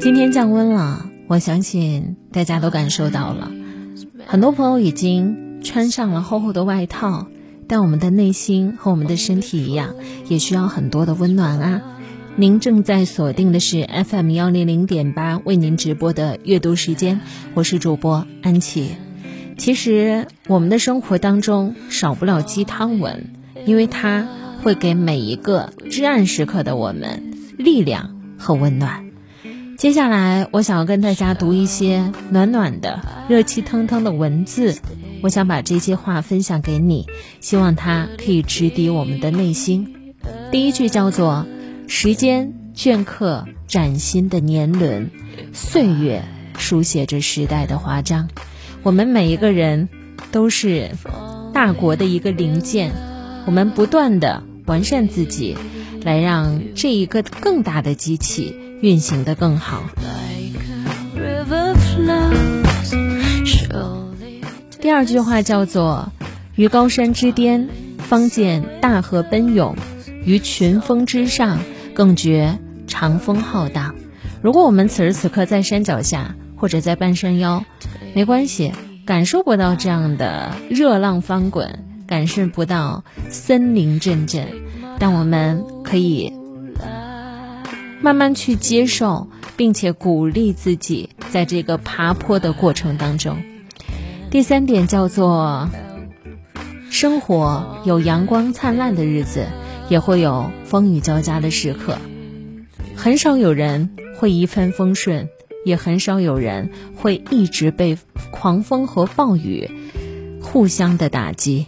今天降温了，我相信大家都感受到了，很多朋友已经穿上了厚厚的外套，但我们的内心和我们的身体一样，也需要很多的温暖啊。您正在锁定的是 FM 幺零零点八为您直播的阅读时间，我是主播安琪。其实我们的生活当中少不了鸡汤文，因为它会给每一个至暗时刻的我们力量和温暖。接下来，我想要跟大家读一些暖暖的、热气腾腾的文字，我想把这些话分享给你，希望它可以直抵我们的内心。第一句叫做。时间镌刻崭新的年轮，岁月书写着时代的华章。我们每一个人都是大国的一个零件，我们不断的完善自己，来让这一个更大的机器运行的更好。第二句话叫做：于高山之巅，方见大河奔涌；于群峰之上。更觉长风浩荡。如果我们此时此刻在山脚下，或者在半山腰，没关系，感受不到这样的热浪翻滚，感受不到森林阵阵，但我们可以慢慢去接受，并且鼓励自己，在这个爬坡的过程当中。第三点叫做，生活有阳光灿烂的日子。也会有风雨交加的时刻，很少有人会一帆风顺，也很少有人会一直被狂风和暴雨互相的打击。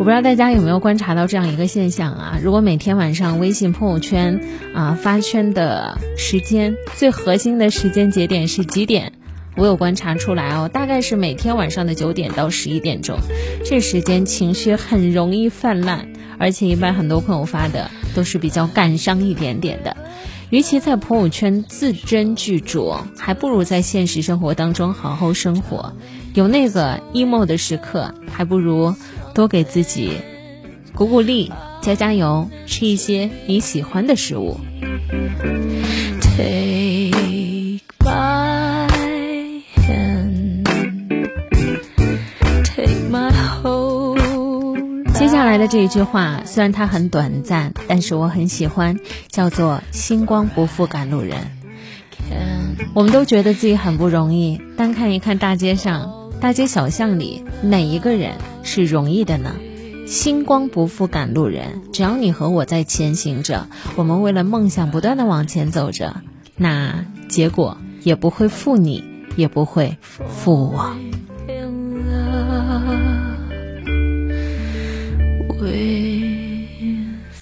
我不知道大家有没有观察到这样一个现象啊？如果每天晚上微信朋友圈啊发圈的时间，最核心的时间节点是几点？我有观察出来哦，大概是每天晚上的九点到十一点钟，这时间情绪很容易泛滥，而且一般很多朋友发的都是比较感伤一点点的。与其在朋友圈字斟句酌，还不如在现实生活当中好好生活。有那个 emo 的时刻，还不如多给自己鼓鼓励、加加油，吃一些你喜欢的食物。take my hand。take my home 接下来的这一句话，虽然它很短暂，但是我很喜欢，叫做“星光不负赶路人”。我们都觉得自己很不容易，单看一看大街上、大街小巷里，哪一个人是容易的呢？星光不负赶路人，只要你和我在前行着，我们为了梦想不断的往前走着，那结果也不会负你，也不会负我。